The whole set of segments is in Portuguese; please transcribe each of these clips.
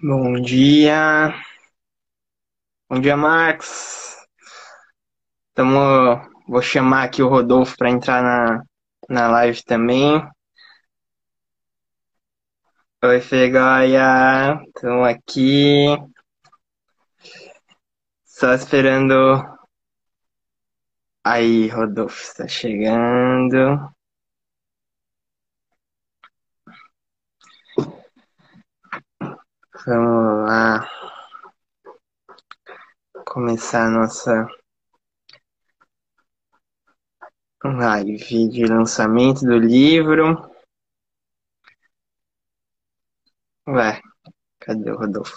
Bom dia. Bom dia, Marcos. Tamo, vou chamar aqui o Rodolfo para entrar na, na live também. Oi, Fegoia. Estamos aqui. Só esperando. Aí, Rodolfo, está chegando. Vamos lá. Começar a nossa live de lançamento do livro. Ué, cadê o Rodolfo?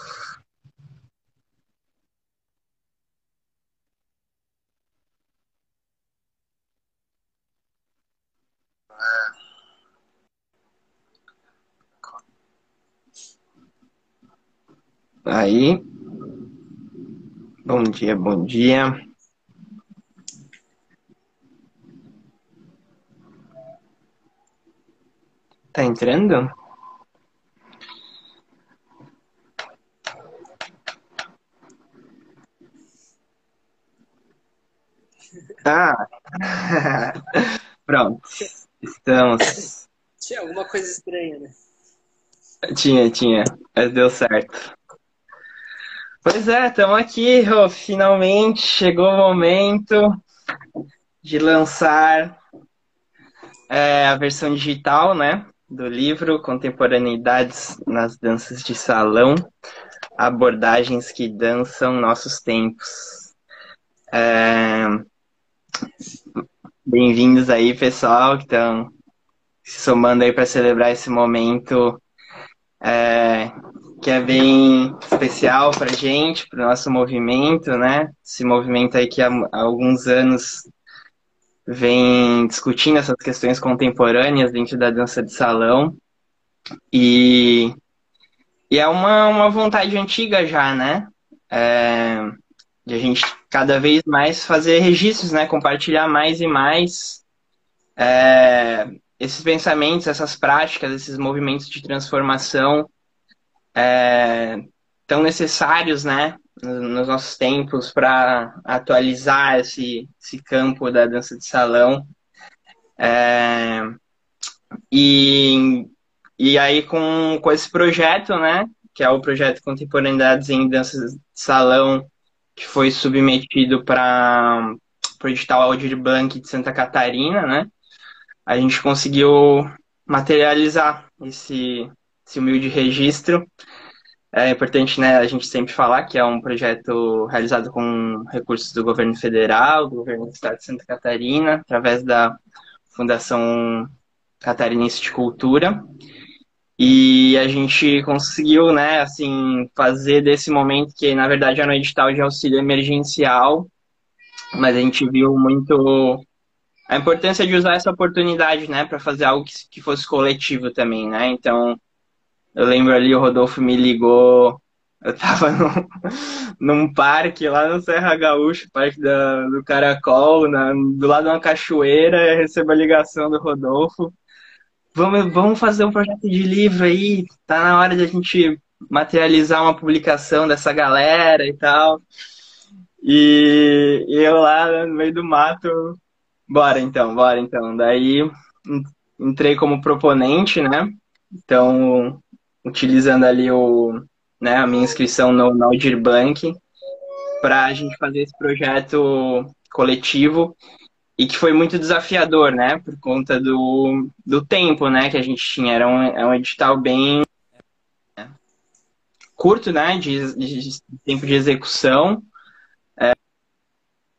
Aí. Bom dia, bom dia. Tá entrando? Ah! Pronto. Estamos. Tinha alguma coisa estranha, né? Tinha, tinha. Mas deu certo. Pois é, estamos aqui, finalmente chegou o momento de lançar é, a versão digital, né, do livro Contemporaneidades nas Danças de Salão, abordagens que dançam nossos tempos. É... Bem-vindos aí, pessoal, que estão se somando aí para celebrar esse momento é, que é bem especial para gente, para o nosso movimento, né? Esse movimento aí que há, alguns anos vem discutindo essas questões contemporâneas dentro da dança de salão. E, e é uma, uma vontade antiga já, né? É, de a gente cada vez mais fazer registros, né? Compartilhar mais e mais é, esses pensamentos, essas práticas, esses movimentos de transformação é, tão necessários, né, nos nossos tempos para atualizar esse, esse campo da dança de salão. É, e, e aí com, com esse projeto, né, que é o projeto Contemporaneidades em Dança de Salão, que foi submetido para o edital Aldir Blanc de Santa Catarina, né, a gente conseguiu materializar esse, esse humilde registro. É importante né, a gente sempre falar que é um projeto realizado com recursos do governo federal, do governo do estado de Santa Catarina, através da Fundação Catarinense de Cultura. E a gente conseguiu, né, assim, fazer desse momento que, na verdade, era um edital de auxílio emergencial, mas a gente viu muito a importância de usar essa oportunidade, né, para fazer algo que, que fosse coletivo também, né? Então, eu lembro ali, o Rodolfo me ligou, eu tava num, num parque lá no Serra Gaúcho, parque da, do Caracol, na, do lado de uma cachoeira, recebo a ligação do Rodolfo. Vamos, vamos fazer um projeto de livro aí, tá na hora de a gente materializar uma publicação dessa galera e tal. E, eu lá no meio do mato, bora então, bora então. Daí entrei como proponente, né? Então, utilizando ali o, né, a minha inscrição no, no Bank para a gente fazer esse projeto coletivo e que foi muito desafiador, né, por conta do, do tempo, né, que a gente tinha. Era um, é um edital bem curto, né, de, de tempo de execução. É,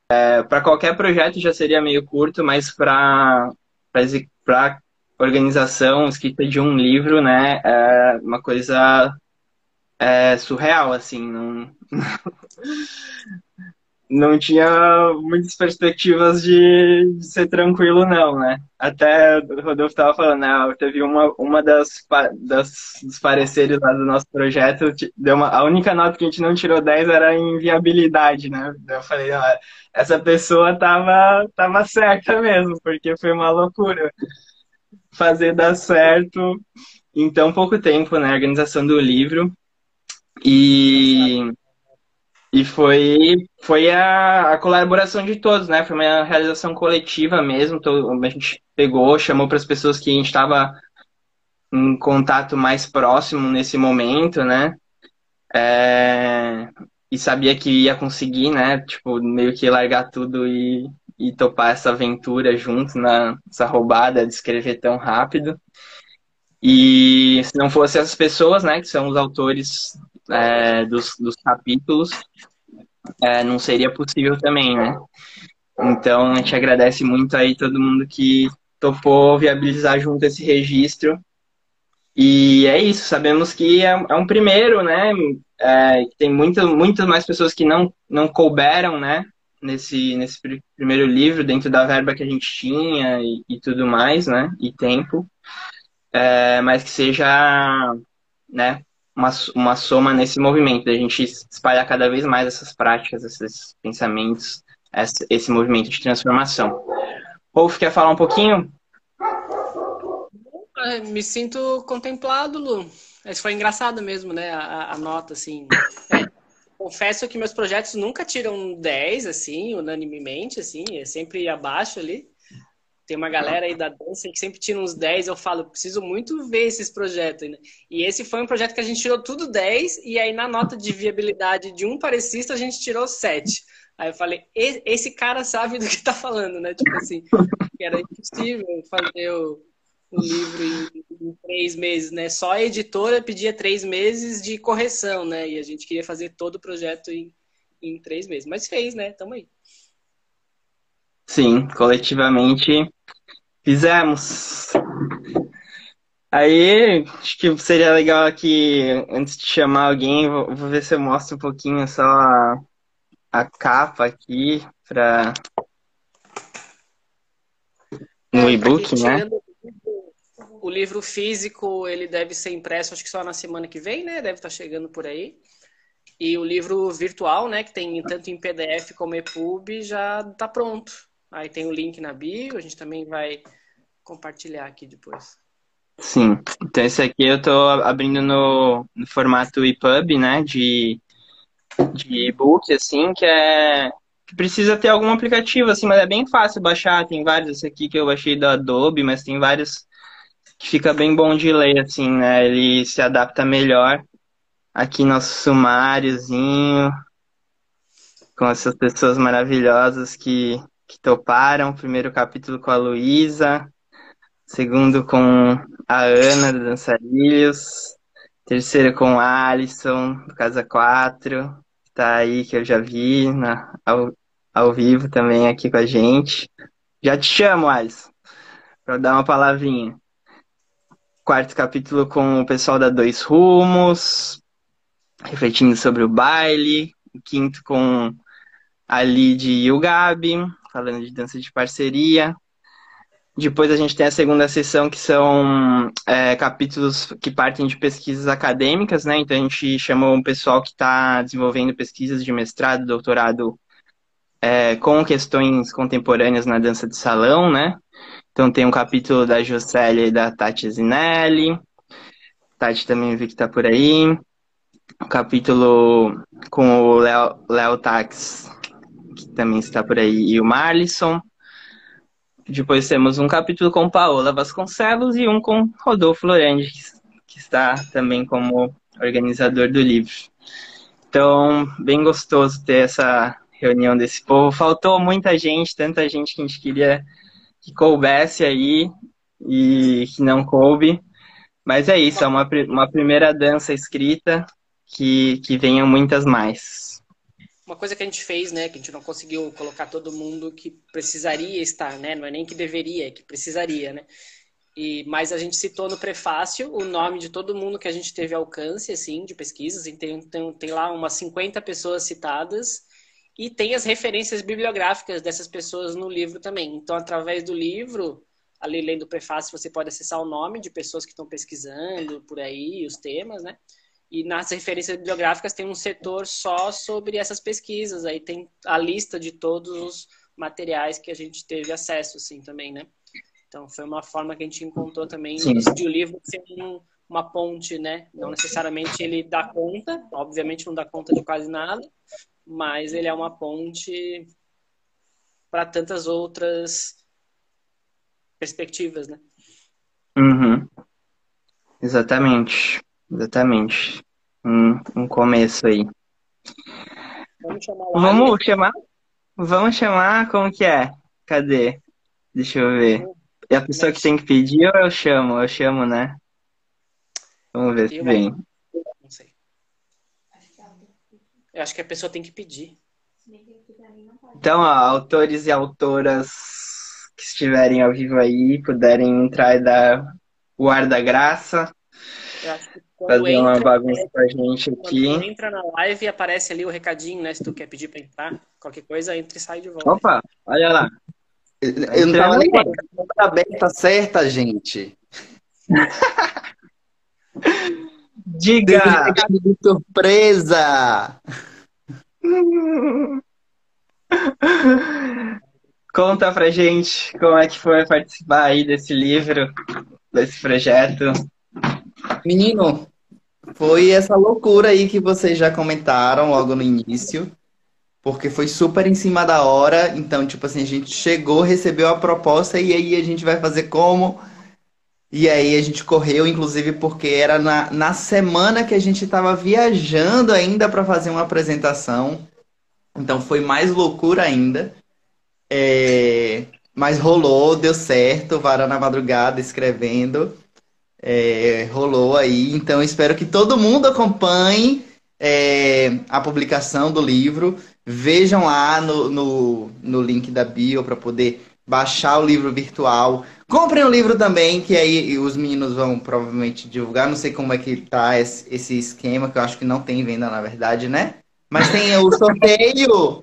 é, para qualquer projeto já seria meio curto, mas para organização, escrita de um livro, né, é uma coisa é, surreal, assim, não... não tinha muitas perspectivas de, de, ser tranquilo, não, né? Até o Rodolfo estava falando, né? Teve uma, uma das, das dos pareceres lá do nosso projeto, deu uma, a única nota que a gente não tirou 10 era em viabilidade, né? Eu falei, ah, essa pessoa tava, tava certa mesmo, porque foi uma loucura fazer dar certo em tão pouco tempo, né? A organização do livro. E e foi, foi a, a, colaboração de todos, né? Foi uma realização coletiva mesmo. a gente pegou, chamou para as pessoas que a gente estava em contato mais próximo nesse momento, né? É, e sabia que ia conseguir, né? Tipo, meio que largar tudo e, e topar essa aventura junto nessa roubada de escrever tão rápido. E se não fosse essas pessoas, né, que são os autores é, dos, dos capítulos, é, não seria possível também, né? Então a gente agradece muito aí todo mundo que topou viabilizar junto esse registro. E é isso, sabemos que é, é um primeiro, né? É, tem muitas, muitas mais pessoas que não, não couberam, né? Nesse, nesse primeiro livro, dentro da verba que a gente tinha e, e tudo mais, né? E tempo. É, mas que seja, né? Uma, uma soma nesse movimento, da gente espalhar cada vez mais essas práticas, esses pensamentos, esse, movimento de transformação. Rolf, quer falar um pouquinho? Me sinto contemplado, Lu. Isso foi engraçado mesmo, né? A, a nota, assim. É, confesso que meus projetos nunca tiram 10, assim, unanimemente, assim, é sempre abaixo ali. Tem uma galera aí da dança que sempre tira uns 10. Eu falo, preciso muito ver esses projetos. Né? E esse foi um projeto que a gente tirou tudo 10. E aí, na nota de viabilidade de um parecista, a gente tirou 7. Aí eu falei, esse cara sabe do que tá falando, né? Tipo assim, era impossível fazer o, o livro em, em, três meses, né? Só a editora pedia três meses de correção, né? E a gente queria fazer todo o projeto em, em três meses. Mas fez, né? Tamo aí. Sim, coletivamente fizemos. Aí, acho que seria legal aqui, antes de chamar alguém, vou, vou ver se eu mostro um pouquinho só a, a capa aqui para no é, e-book, né? O livro físico, ele deve ser impresso, acho que só na semana que vem, né? Deve estar chegando por aí. E o livro virtual, né, que tem tanto em PDF como EPUB, já está pronto. Aí tem o link na bio, a gente também vai compartilhar aqui depois. Sim, então esse aqui eu estou abrindo no, no, formato EPUB, né, de, de e-book, assim, que é que precisa ter algum aplicativo, assim, mas é bem fácil baixar, tem vários, esse aqui que eu baixei da Adobe, mas tem vários que fica bem bom de ler, assim, né, ele se adapta melhor. Aqui nosso sumáriozinho, com essas pessoas maravilhosas que que toparam. Primeiro capítulo com a Luísa, segundo com a Ana do Dançarilhos, terceiro com a Alisson do Casa 4, que tá aí, que eu já vi na, ao, ao vivo também aqui com a gente. Já te chamo, Alisson, para dar uma palavrinha. Quarto capítulo com o pessoal da Dois Rumos, refletindo sobre o baile. Quinto com a Lid e o Gabi falando de dança de parceria. Depois a gente tem a segunda sessão, que são é, capítulos que partem de pesquisas acadêmicas, né? Então a gente chamou um pessoal que está desenvolvendo pesquisas de mestrado, doutorado é, com questões contemporâneas na dança de salão, né? Então tem um capítulo da Jocélia e da Tati Zinelli. Tati também vi que está por aí. Um capítulo com o Léo Tax também está por aí, e o Marlisson. Depois temos um capítulo com Paola Vasconcelos e um com Rodolfo Lorandi, que está também como organizador do livro. Então, bem gostoso ter essa reunião desse povo. Faltou muita gente, tanta gente que a gente queria que coubesse aí e que não coube. Mas é isso, é uma, uma primeira dança escrita que, que venham muitas mais uma coisa que a gente fez, né, que a gente não conseguiu colocar todo mundo que precisaria estar, né, não é nem que deveria, é que precisaria, né. E, mas a gente citou no prefácio o nome de todo mundo que a gente teve alcance, assim, de pesquisas. Tem, tem, tem lá umas 50 pessoas citadas. E tem as referências bibliográficas dessas pessoas no livro também. Então, através do livro, ali lendo o prefácio, você pode acessar o nome de pessoas que estão pesquisando por aí, os temas, né? E nas referências bibliográficas tem um setor só sobre essas pesquisas. Aí tem a lista de todos os materiais que a gente teve acesso, assim, também, né? Então, foi uma forma que a gente encontrou também Sim. de o livro ser um, uma ponte, né? Não necessariamente ele dá conta, obviamente não dá conta de quase nada, mas ele é uma ponte para tantas outras perspectivas, né? Uhum. Exatamente. Exatamente. Um, um começo aí. Vamos chamar o Vamos chamar? Vamos chamar como que é? Cadê? Deixa eu ver. É a pessoa que tem que pedir ou eu chamo? Eu chamo, né? Vamos ver se vem. Não sei. Eu acho que a pessoa tem que pedir. Então, ó, autores e autoras que estiverem ao vivo aí, puderem entrar e dar o ar da graça. Eu acho que fazer entra, uma bagunça com a gente aqui. Quando entra na live aparece ali o recadinho, né? Se tu quer pedir pra entrar, qualquer coisa, entra e sai de volta. Opa, olha lá. Eu não tava nem com a aberta certa, gente. Diga! De surpresa! Conta pra gente como é que foi participar aí desse livro, desse projeto. Menino, foi essa loucura aí que vocês já comentaram logo no início, porque foi super em cima da hora. Então, tipo assim, a gente chegou, recebeu a proposta e aí a gente vai fazer como? E aí a gente correu, inclusive, porque era na, na semana que a gente estava viajando ainda para fazer uma apresentação. Então foi mais loucura ainda. É... Mas rolou, deu certo, vara na madrugada escrevendo é, rolou aí. Então, espero que todo mundo acompanhe é, a publicação do livro. Vejam lá no, no, no link da bio para poder baixar o livro virtual. Comprem o livro também, que aí os meninos vão provavelmente divulgar. Não sei como é que tá esse, esquema, que eu acho que não tem venda, na verdade, né? Mas tem o sorteio!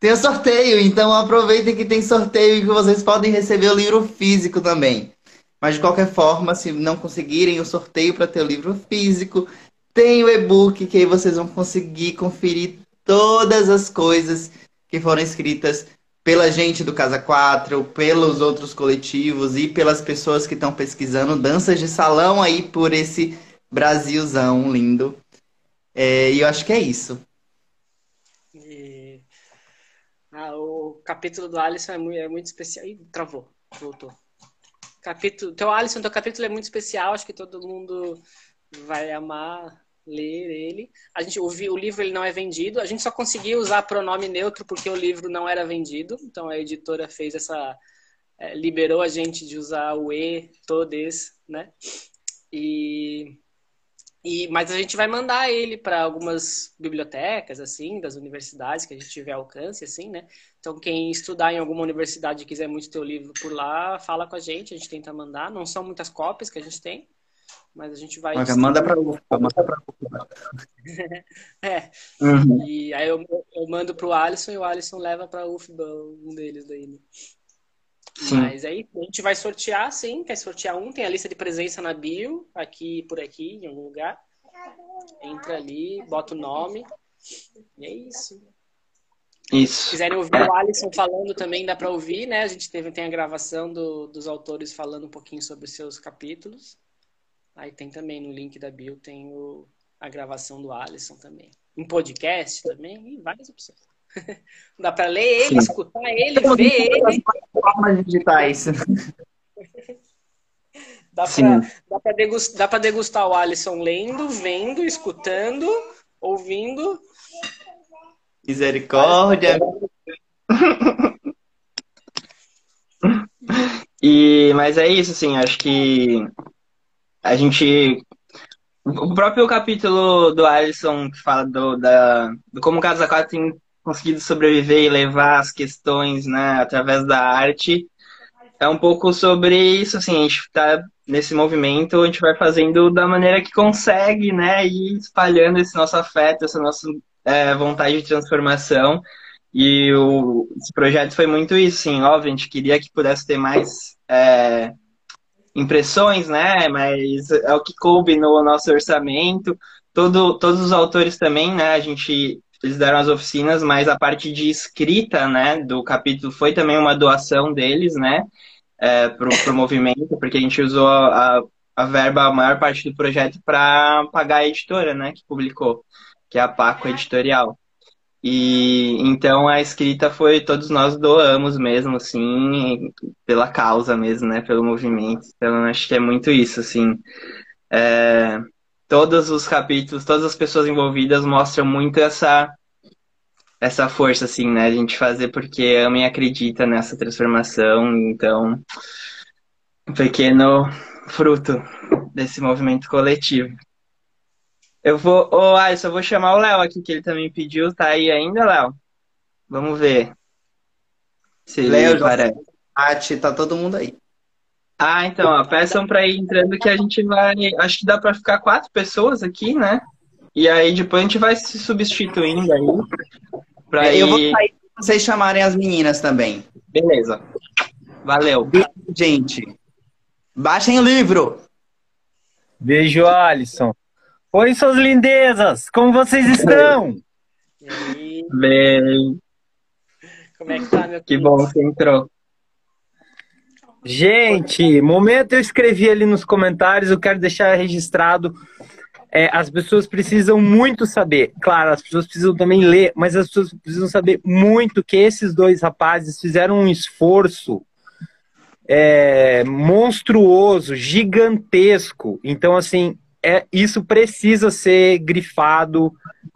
Tem o sorteio, então aproveitem que tem sorteio e que vocês podem receber o livro físico também. Mas de qualquer forma, se não conseguirem o sorteio para ter o livro físico, tem o e-book que aí vocês vão conseguir conferir todas as coisas que foram escritas pela gente do Casa 4, pelos outros coletivos e pelas pessoas que estão pesquisando danças de salão aí por esse Brasilzão lindo. É, e eu acho que é isso. E... Ah, o capítulo do Alisson é muito, é muito especial. Ih, travou, voltou. Capítulo, teu Alisson, teu capítulo é muito especial, acho que todo mundo vai amar ler ele. A gente, o, o, livro ele não é vendido, a gente só conseguiu usar pronome neutro porque o livro não era vendido, então a editora fez essa. É, liberou a gente de usar o E, todes, né? E e, mas a gente vai mandar ele para algumas bibliotecas, assim, das universidades que a gente tiver alcance, assim, né? Então, quem estudar em alguma universidade e quiser muito ter o livro por lá, fala com a gente, a gente tenta mandar. Não são muitas cópias que a gente tem, mas a gente vai. Okay, manda para o manda para É. Uhum. E aí eu, eu mando para o Alisson e o Alisson leva para a UFBA, um deles daí. Né? Mas aí a gente vai sortear, sim. Quer sortear um? Tem a lista de presença na bio, aqui por aqui, em algum lugar. Entra ali, bota o nome. E é isso. Isso. Se quiserem ouvir o Alisson falando também, dá para ouvir, né? A gente teve, tem a gravação do, dos autores falando um pouquinho sobre os seus capítulos. Aí tem também no link da bio, tem o, a gravação do Alisson também. Em podcast também, e várias opções. Dá para ler ele, Sim. escutar ele, ver ele. Formas digitais. Dá para degustar, degustar o Alisson lendo, vendo, escutando, ouvindo. Misericórdia. E, mas é isso, assim, acho que a gente. O próprio capítulo do Alisson que fala do, da, do como o Casa 4 tem conseguido sobreviver e levar as questões, né, através da arte, é um pouco sobre isso, assim, a gente está nesse movimento, a gente vai fazendo da maneira que consegue, né, e espalhando esse nosso afeto, essa nossa é, vontade de transformação. E o, esse projeto foi muito isso, sim. Óbvio, a gente queria que pudesse ter mais é, impressões, né? Mas é o que coube no nosso orçamento. Todo, todos os autores também, né? A gente eles deram as oficinas, mas a parte de escrita, né, do capítulo foi também uma doação deles, né, é, pro, pro movimento, porque a gente usou a, a verba, a maior parte do projeto para pagar a editora, né, que publicou, que é a Paco Editorial. E então a escrita foi todos nós doamos mesmo, assim, pela causa mesmo, né, pelo movimento. Então acho que é muito isso, assim. É, todos os capítulos, todas as pessoas envolvidas mostram muito essa essa força, assim, né, a gente fazer porque ama e acredita nessa transformação. Então, um pequeno fruto desse movimento coletivo. Eu vou. Ô, oh, Alisson, eu vou chamar o Léo aqui, que ele também pediu. Tá aí ainda, Léo? Vamos ver. Se Léo, Paty, tá todo mundo aí. Ah, então, ó, peçam para ir entrando que a gente vai. Acho que dá para ficar quatro pessoas aqui, né? E aí depois a gente vai se substituindo aí. Pra é, ir... Eu vou sair pra vocês chamarem as meninas também. Beleza. Valeu. Gente, baixem o livro. Beijo, Alisson. Oi, suas lindezas! Como vocês estão? Bem. Como é que tá, meu Que bom que entrou. Gente, momento eu escrevi ali nos comentários, eu quero deixar registrado. É, as pessoas precisam muito saber. Claro, as pessoas precisam também ler, mas as pessoas precisam saber muito que esses dois rapazes fizeram um esforço é, monstruoso, gigantesco. Então, assim, é, isso precisa ser grifado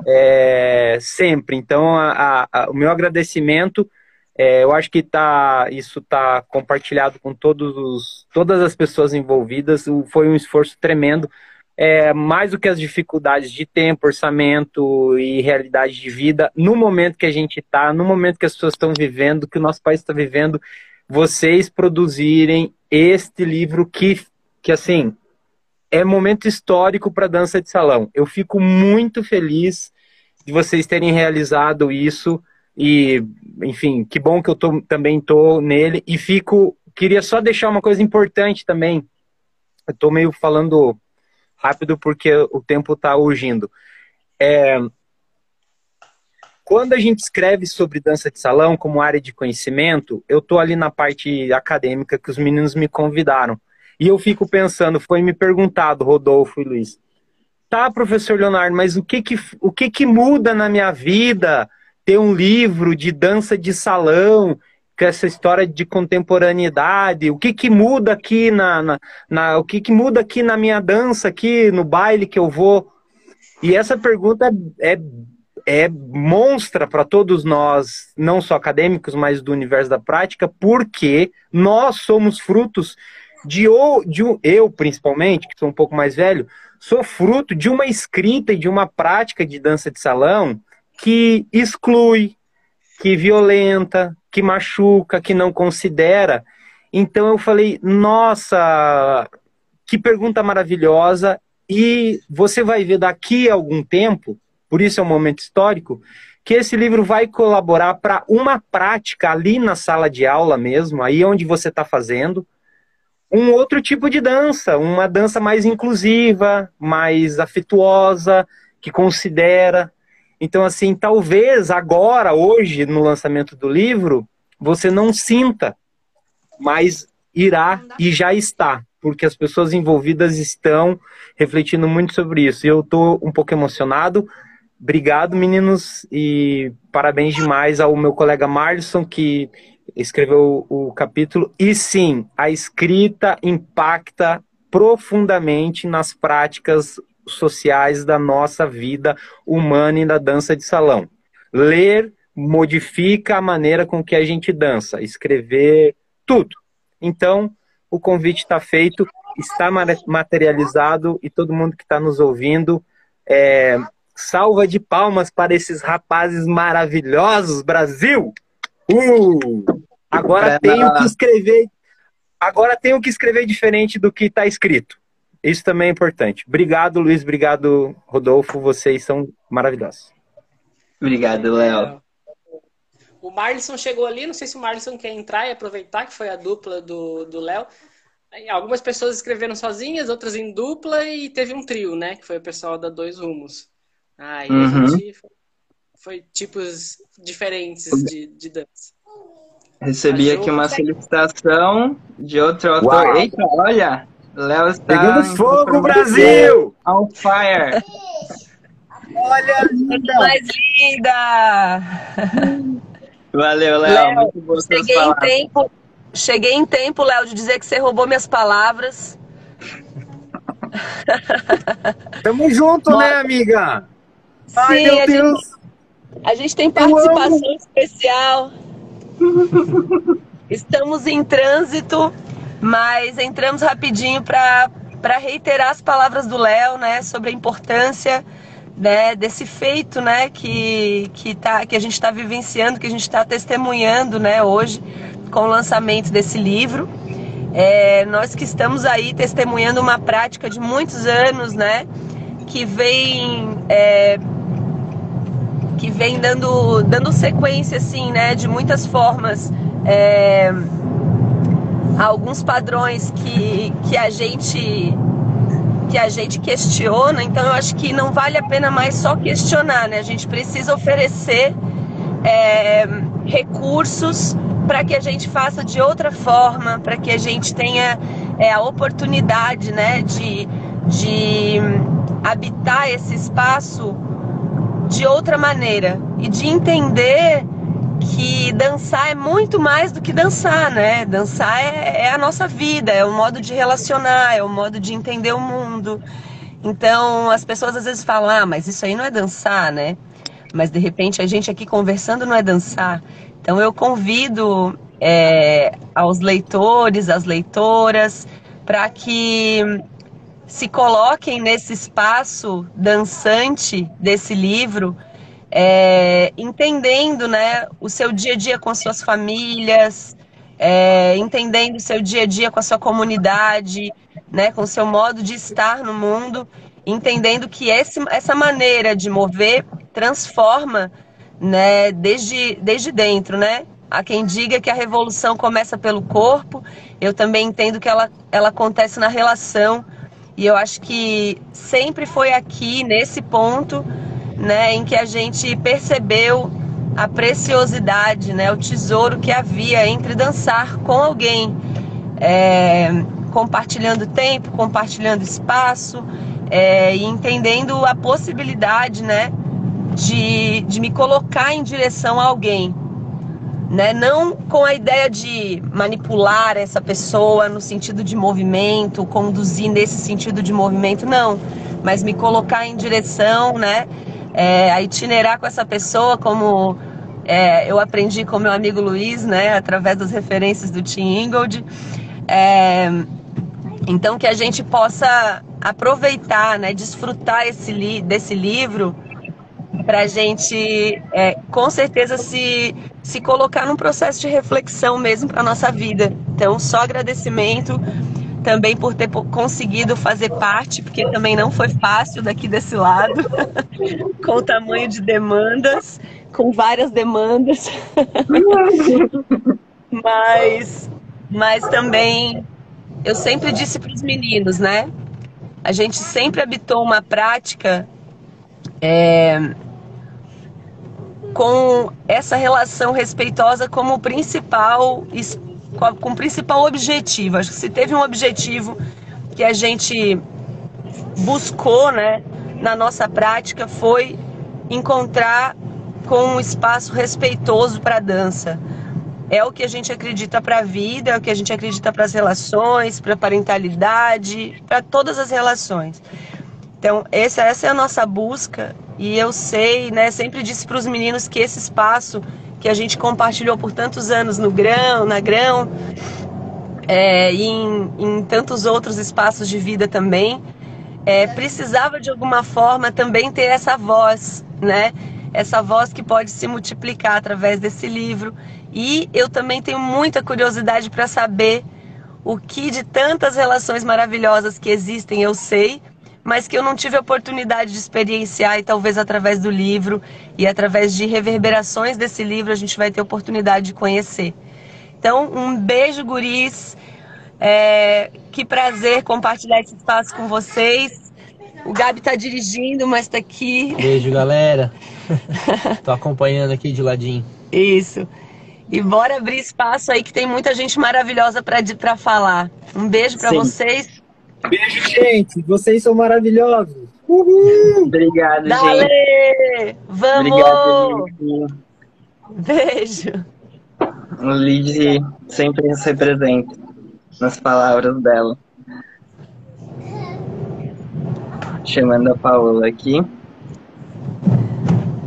é, sempre. Então, a, a, o meu agradecimento, é, eu acho que tá, isso está compartilhado com todos os, todas as pessoas envolvidas. Foi um esforço tremendo. É, mais do que as dificuldades de tempo, orçamento e realidade de vida, no momento que a gente está, no momento que as pessoas estão vivendo, que o nosso país está vivendo, vocês produzirem este livro que, que assim, é momento histórico para dança de salão. Eu fico muito feliz de vocês terem realizado isso e, enfim, que bom que eu tô, também estou nele e fico queria só deixar uma coisa importante também. Eu estou meio falando rápido porque o tempo está urgindo. É, quando a gente escreve sobre dança de salão como área de conhecimento, eu estou ali na parte acadêmica que os meninos me convidaram. E eu fico pensando, foi me perguntado, Rodolfo e Luiz, tá, professor Leonardo, mas o que que, o que, que muda na minha vida ter um livro de dança de salão, com essa história de contemporaneidade, o que que muda aqui na, na, na, o que que muda aqui na minha dança, aqui no baile que eu vou? E essa pergunta é, é monstra para todos nós, não só acadêmicos, mas do universo da prática, porque nós somos frutos de, de eu principalmente, que sou um pouco mais velho, sou fruto de uma escrita e de uma prática de dança de salão que exclui, que violenta, que machuca, que não considera. Então eu falei, nossa, que pergunta maravilhosa. E você vai ver daqui a algum tempo, por isso é um momento histórico, que esse livro vai colaborar para uma prática ali na sala de aula mesmo, aí onde você está fazendo, um outro tipo de dança, uma dança mais inclusiva, mais afetuosa, que considera. Então, assim, talvez agora, hoje, no lançamento do livro, você não sinta, mas irá e já está, porque as pessoas envolvidas estão refletindo muito sobre isso. E eu estou um pouco emocionado. Obrigado, meninos, e parabéns demais ao meu colega Marlison, que escreveu o, o capítulo. E sim, a escrita impacta profundamente nas práticas sociais da nossa vida humana e da dança de salão. Ler modifica a maneira com que a gente dança, escrever, tudo. Então, o convite está feito, está materializado e todo mundo que está nos ouvindo, é, salva de palmas para esses rapazes maravilhosos, Brasil! Uh! Agora é, tenho que escrever. Agora tenho que escrever diferente do que está escrito. Isso também é importante. Obrigado, Luiz. Obrigado, Rodolfo. Vocês são maravilhosos. Obrigado, Léo. o Marlison chegou ali, não sei se o Marlison quer entrar e aproveitar, que foi a dupla do Léo. Algumas pessoas escreveram sozinhas, outras em dupla, e teve um trio, né? Que foi o pessoal da Dois Rumos. Aí uhum. a gente foi, foi tipos diferentes de, de dança. Recebi aqui uma solicitação de outro autor. Uau. Eita, olha! Léo está. Pegando fogo, Brasil! On fire! olha, linda! Mais linda! Valeu, Léo. Muito bom cheguei em tempo, cheguei em tempo, Léo, de dizer que você roubou minhas palavras. Tamo junto, Nossa. né, amiga? Sim, Ai, meu a Deus. Gente, a gente tem participação especial. Estamos em trânsito, mas entramos rapidinho para reiterar as palavras do Léo, né, sobre a importância né, desse feito, né, que que tá que a gente está vivenciando, que a gente está testemunhando, né, hoje com o lançamento desse livro. É, nós que estamos aí testemunhando uma prática de muitos anos, né, que vem é, que vem dando, dando sequência, assim, né, de muitas formas, é, alguns padrões que, que a gente que a gente questiona, então eu acho que não vale a pena mais só questionar, né? A gente precisa oferecer é, recursos para que a gente faça de outra forma, para que a gente tenha é, a oportunidade, né, de, de habitar esse espaço de outra maneira e de entender que dançar é muito mais do que dançar, né? Dançar é, é, a nossa vida, é o modo de relacionar, é o modo de entender o mundo. Então, as pessoas às vezes falam, ah, mas isso aí não é dançar, né? Mas de repente a gente aqui conversando não é dançar. Então, eu convido é, aos leitores, às leitoras, para que se coloquem nesse espaço dançante desse livro, é, entendendo né, o seu dia a dia com as suas famílias, é, entendendo o seu dia a dia com a sua comunidade, né, com o seu modo de estar no mundo, entendendo que esse, essa maneira de mover transforma né, desde, desde dentro, né? Há quem diga que a revolução começa pelo corpo, eu também entendo que ela, ela acontece na relação e eu acho que sempre foi aqui, nesse ponto, né, em que a gente percebeu a preciosidade, né, o tesouro que havia entre dançar com alguém, é, compartilhando tempo, compartilhando espaço é, e entendendo a possibilidade, né, de, de me colocar em direção a alguém né? Não com a ideia de manipular essa pessoa no sentido de movimento, conduzir nesse sentido de movimento, não, mas me colocar em direção, né? É, a itinerar com essa pessoa, como é, eu aprendi com meu amigo Luiz, né? Através das referências do Tim Ingold. É, então que a gente possa aproveitar, né? Desfrutar esse li desse livro para a gente, é, com certeza, se, se colocar num processo de reflexão mesmo para a nossa vida. Então, só agradecimento também por ter conseguido fazer parte, porque também não foi fácil daqui desse lado, com o tamanho de demandas, com várias demandas. mas, mas também, eu sempre disse para os meninos, né? A gente sempre habitou uma prática é, com essa relação respeitosa como principal com principal objetivo. Acho que se teve um objetivo que a gente buscou, né, na nossa prática foi encontrar com um espaço respeitoso para a dança. É o que a gente acredita para a vida, é o que a gente acredita para as relações, para a parentalidade, para todas as relações. Então, essa, essa é a nossa busca e eu sei, né, sempre disse para os meninos que esse espaço que a gente compartilhou por tantos anos no Grão, na Grão, é, e em, em tantos outros espaços de vida também, é, precisava de alguma forma também ter essa voz, né? Essa voz que pode se multiplicar através desse livro. E eu também tenho muita curiosidade para saber o que de tantas relações maravilhosas que existem eu sei, mas que eu não tive a oportunidade de experienciar e talvez através do livro e através de reverberações desse livro a gente vai ter oportunidade de conhecer. Então, um beijo, guris. É, que prazer compartilhar esse espaço com vocês. O Gabi está dirigindo, mas está aqui. Beijo, galera. Tô acompanhando aqui de ladinho. Isso. E bora abrir espaço aí que tem muita gente maravilhosa para falar. Um beijo para vocês. Beijo, gente. Vocês são maravilhosos. Uhul. Obrigado, Dale! gente. Vamos! Obrigado, Beijo. O Lid sempre nos representa nas palavras dela. Chamando a Paola aqui.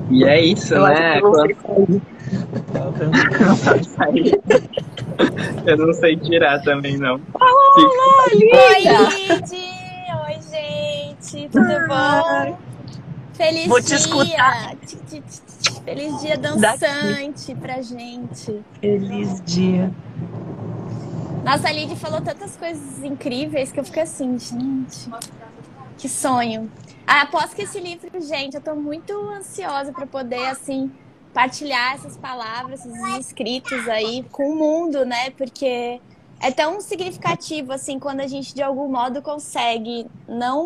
E é isso, Eu acho né? Quando- Não pode sair. Eu não sei tirar também, não. Oi, Lid! Oi, gente! Tudo bom? Feliz Vou te dia! escutar. Tch, tch. Feliz dia dançante pra gente. Feliz dia. Nossa, a Lid falou tantas coisas incríveis que eu fiquei assim, gente, que sonho. Ah, após que esse livro, gente, eu tô muito ansiosa pra poder, assim, partilhar essas palavras, esses escritos aí com o mundo, né? Porque é tão significativo, assim, quando a gente, de algum modo, consegue não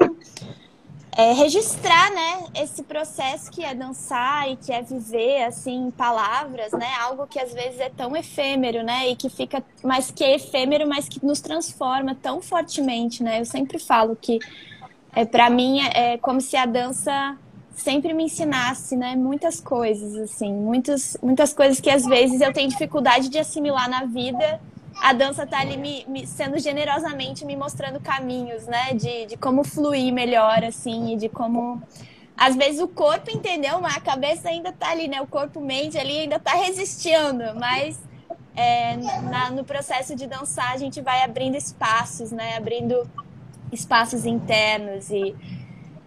é, registrar, né, esse processo que é dançar e que é viver, assim, palavras, né, algo que às vezes é tão efêmero, né, e que fica, mas que é efêmero, mas que nos transforma tão fortemente, né, eu sempre falo que, é, para mim, é, é como se a dança sempre me ensinasse, né, muitas coisas, assim, muitos, muitas coisas que às vezes eu tenho dificuldade de assimilar na vida, a dança tá ali me, me- sendo generosamente me mostrando caminhos, né? De, de como fluir melhor, assim, e de como. Às vezes o corpo entendeu, mas a cabeça ainda tá ali, né? O corpo mente ali ainda tá resistindo, mas é, na- no processo de dançar a gente vai abrindo espaços, né? Abrindo espaços internos e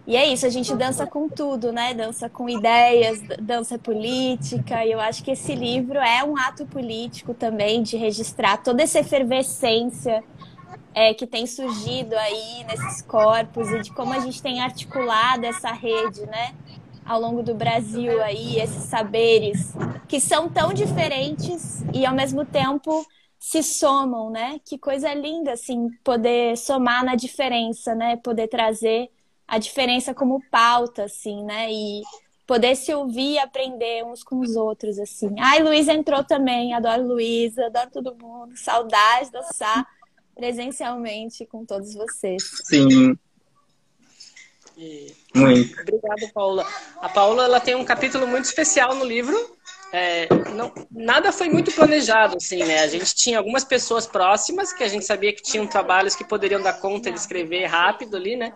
e é isso, a gente dança com tudo, né? Dança com ideias, dança política, e eu acho que esse livro é um ato político também de registrar toda essa efervescência é, que tem surgido aí nesses corpos e de como a gente tem articulado essa rede, né? Ao longo do Brasil aí, esses saberes que são tão diferentes e ao mesmo tempo se somam, né? Que coisa linda, assim, poder somar na diferença, né? Poder trazer a diferença como pauta, assim, né? E poder se ouvir e aprender uns com os outros, assim. Ai, Luísa entrou também, adoro Luísa, adoro todo mundo, saudade de dançar presencialmente com todos vocês. Sim, muito. Obrigado, Paula. A Paula ela tem um capítulo muito especial no livro. É, não- nada foi muito planejado, assim, né? A gente tinha algumas pessoas próximas que a gente sabia que tinham trabalhos que poderiam dar conta de escrever rápido ali, né?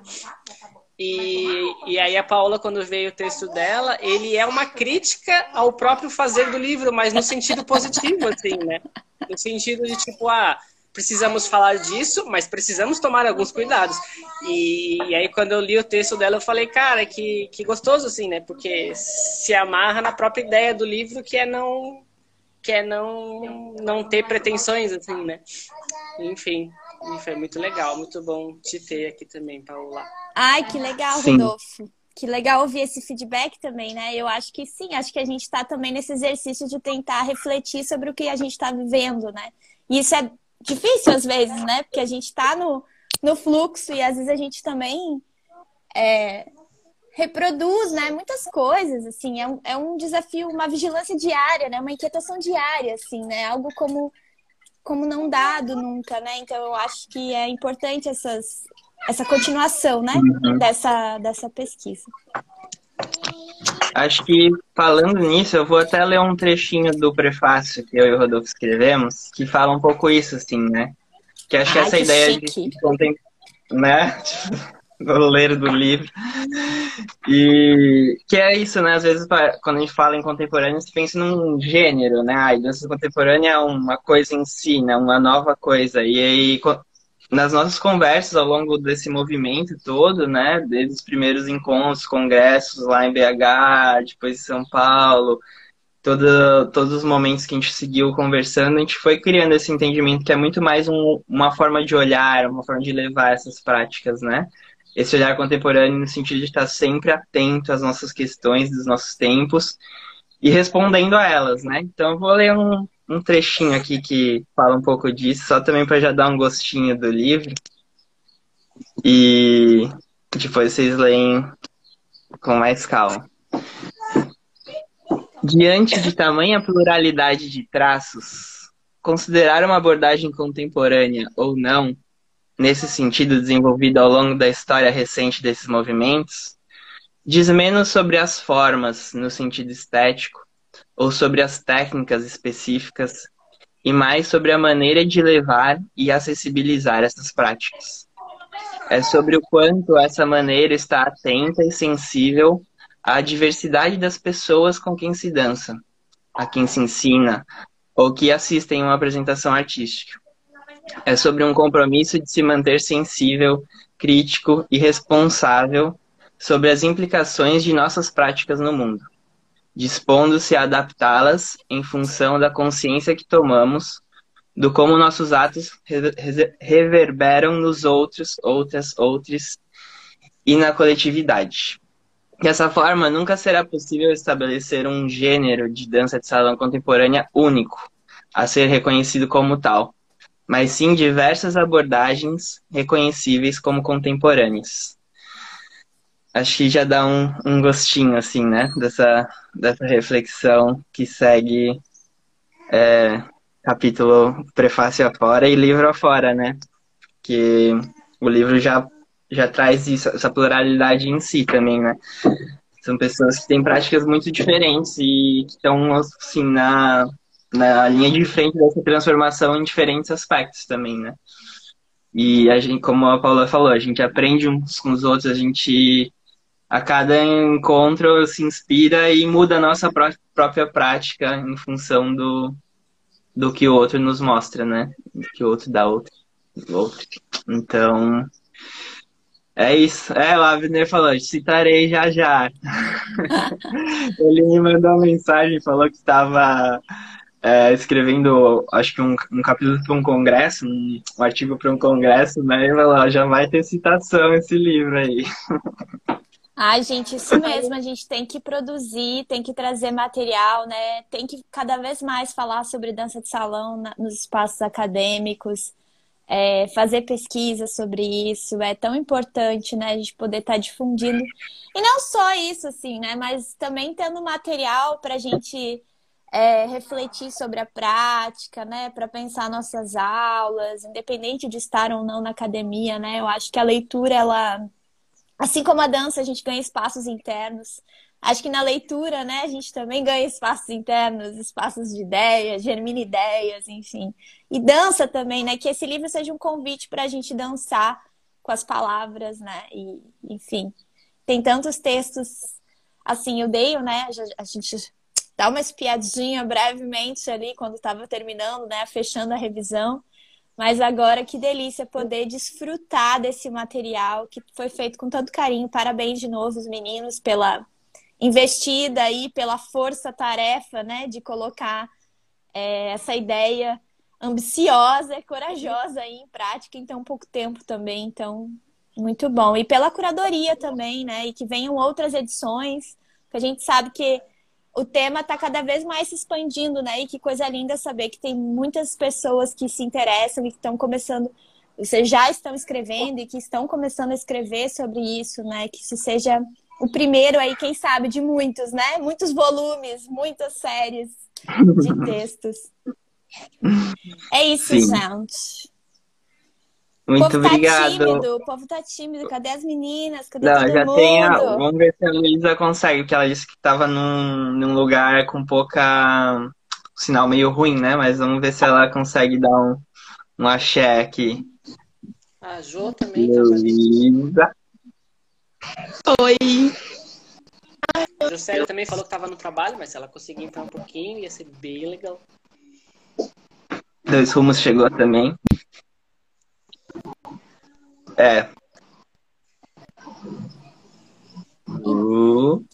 E, e aí a Paula, quando veio o texto dela, ele é uma crítica ao próprio fazer do livro, mas no sentido positivo, assim, né? No sentido de tipo, ah, precisamos falar disso, mas precisamos tomar alguns cuidados. E, e aí, quando eu li o texto dela, eu falei, cara, que, que gostoso, assim, né? Porque se amarra na própria ideia do livro, que é não, que é não, não ter pretensões, assim, né? Enfim, e foi muito legal, muito bom te ter aqui também, Paula. Ai, que legal, Sim. Rodolfo. Que legal ouvir esse feedback também, né? Eu acho que sim, acho que a gente está também nesse exercício de tentar refletir sobre o que a gente está vivendo, né? E isso é difícil às vezes, né? Porque a gente está no, no fluxo e às vezes a gente também é, reproduz, né? Muitas coisas, assim. É um, é um desafio, uma vigilância diária, né? Uma inquietação diária, assim, né? Algo como, como não dado nunca, né? Então eu acho que é importante essas, essa continuação, né? Dessa, dessa pesquisa. Acho que falando nisso, eu vou até ler um trechinho do prefácio que eu e o Rodolfo escrevemos, que fala um pouco isso, assim, né? Que acho que Ai, essa que ideia chique. de né? Ler do livro. E que é isso, né? Às vezes, quando a gente fala em contemporâneo, você pensa num gênero, né? A dança contemporânea é uma coisa em si, né? Uma nova coisa. E aí, nas nossas conversas ao longo desse movimento todo, né? Desde os primeiros encontros, congressos lá em BH, depois em São Paulo, todo, todos os momentos que a gente seguiu conversando, a gente foi criando esse entendimento que é muito mais um- uma forma de olhar, uma forma de levar essas práticas, né? Esse olhar contemporâneo no sentido de estar sempre atento às nossas questões dos nossos tempos e respondendo a elas, né? Então eu vou ler um, um trechinho aqui que fala um pouco disso, só também para já dar um gostinho do livro. E depois vocês leem com mais calma. Diante de tamanha pluralidade de traços, considerar uma abordagem contemporânea ou não, nesse sentido desenvolvida ao longo da história recente desses movimentos, diz menos sobre as formas no sentido estético ou sobre as técnicas específicas e mais sobre a maneira de levar e acessibilizar essas práticas. É sobre o quanto essa maneira está atenta e sensível à diversidade das pessoas com quem se dança, a quem se ensina ou que assistem uma apresentação artística. É sobre um compromisso de se manter sensível, crítico e responsável sobre as implicações de nossas práticas no mundo, dispondo-se a adaptá-las em função da consciência que tomamos do como nossos atos reverberam nos outros, outras, outros e na coletividade. Dessa forma, nunca será possível estabelecer um gênero de dança de salão contemporânea único, a ser reconhecido como tal, mas sim diversas abordagens reconhecíveis como contemporâneas. Acho que já dá um, um gostinho, assim, né, dessa, dessa reflexão que segue é, capítulo prefácio afora e livro afora, né? Que o livro já, já traz isso, essa pluralidade em si também, né? São pessoas que têm práticas muito diferentes e que estão, assim, na, na linha de frente dessa transformação em diferentes aspectos também, né? E a gente, como a Paula falou, a gente aprende uns com os outros, a gente a cada encontro se inspira e muda a nossa pró própria prática em função do, do que o outro nos mostra, né? Do que o outro dá outro. outro. Então, é isso. É, o Abner falou, citarei já já. Ele me mandou uma mensagem, falou que estava é, escrevendo, acho que um, um capítulo para um congresso, um, um artigo para um congresso, né? E falou, já vai ter citação esse livro aí. Ai, gente, isso mesmo. A gente tem que produzir, tem que trazer material, né? Tem que cada vez mais falar sobre dança de salão na, nos espaços acadêmicos, é, fazer pesquisa sobre isso. É tão importante, né? A gente poder estar tá difundindo. E não só isso, assim, né? Mas também tendo material para a gente é, refletir sobre a prática, né? Para pensar nossas aulas, independente de estar ou não na academia, né? Eu acho que a leitura, ela Assim como a dança, a gente ganha espaços internos. Acho que na leitura, né, a gente também ganha espaços internos, espaços de ideias, germina ideias, enfim. E dança também, né? Que esse livro seja um convite para a gente dançar com as palavras, né? E, enfim, tem tantos textos. Assim, eu dei, né? A gente dá uma espiadinha brevemente ali quando estava terminando, né? Fechando a revisão. Mas agora que delícia poder desfrutar desse material que foi feito com tanto carinho. Parabéns de novo os meninos pela investida e pela força-tarefa, né, de colocar é, essa ideia ambiciosa e corajosa aí em prática em tão pouco tempo também. Então, muito bom. E pela curadoria também, né, e que venham outras edições, que a gente sabe que o tema está cada vez mais se expandindo, né? E que coisa linda saber que tem muitas pessoas que se interessam e que estão começando, vocês já estão escrevendo e que estão começando a escrever sobre isso, né? Que isso seja o primeiro aí, quem sabe, de muitos, né? Muitos volumes, muitas séries de textos. É isso, Sim. gente. Muito o povo obrigado. Tá tímido, o povo tá tímido. Cadê as meninas? Cadê Não, todo já mundo? tem a... Vamos ver se a Luísa consegue, porque ela disse que estava num, num lugar com pouca. sinal meio ruim, né? Mas vamos ver se ela consegue dar um, um axé aqui. A Jo também tá Luísa. Oi. A Juscelia também falou que estava no trabalho, mas se ela conseguir entrar um pouquinho, ia ser bem legal. Dois Rumos chegou também. É. Uh,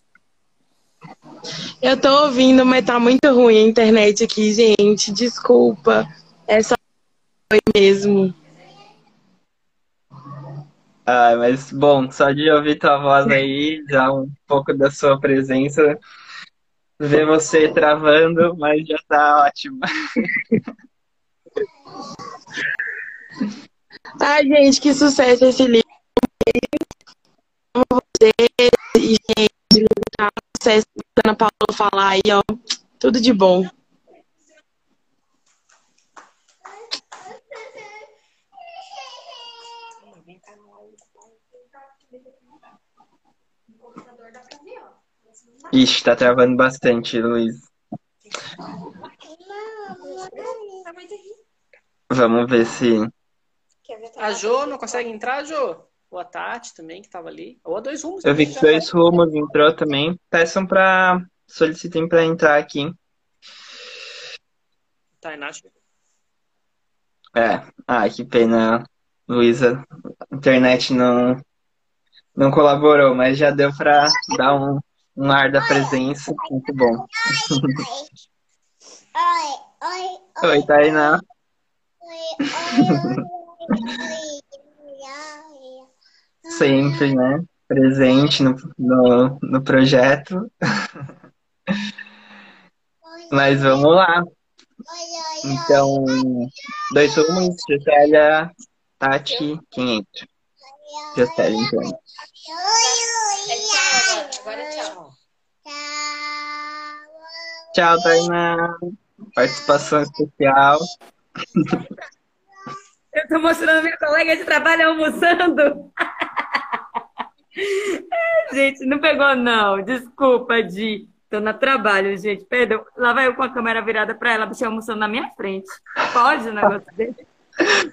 Eu tô ouvindo, mas tá muito ruim a internet aqui, gente. Desculpa. É só foi mesmo. Ah, mas bom, só de ouvir tua voz aí, já um pouco da sua presença, ver você travando, mas já tá ótimo. Ai, gente, que sucesso esse livro. Amo você e, gente, tá sucesso. Ana Paula falar aí, ó. Tudo de bom. Ixi, tá travando bastante, Luiz. Vamos ver se. A Jo não consegue entrar, Jo? Ou a Tati também, que tava ali. Ou a dois rumos. Eu vi que dois rumos entrou também. Peçam pra. Solicitem pra entrar aqui. Tainá chegou. É. Ai, que pena, Luísa. A internet não, não colaborou, mas já deu pra dar um, um ar da presença. Muito bom. Oi, oi, Oi, Tainá. oi, oi, oi. Sempre, né? Presente no, no, no projeto. Mas vamos lá. Então, dois rumos, Juscelia, Tati, quem entra? Juscelia, então. Agora tchau. Tchau, Tainá. Participação especial. Eu tô mostrando minha colega de trabalho almoçando. gente, não pegou, não. Desculpa, Di. Tô no trabalho, gente. Perdão. Lá vai eu com a câmera virada pra ela, você almoçando na minha frente. Pode um negócio desse?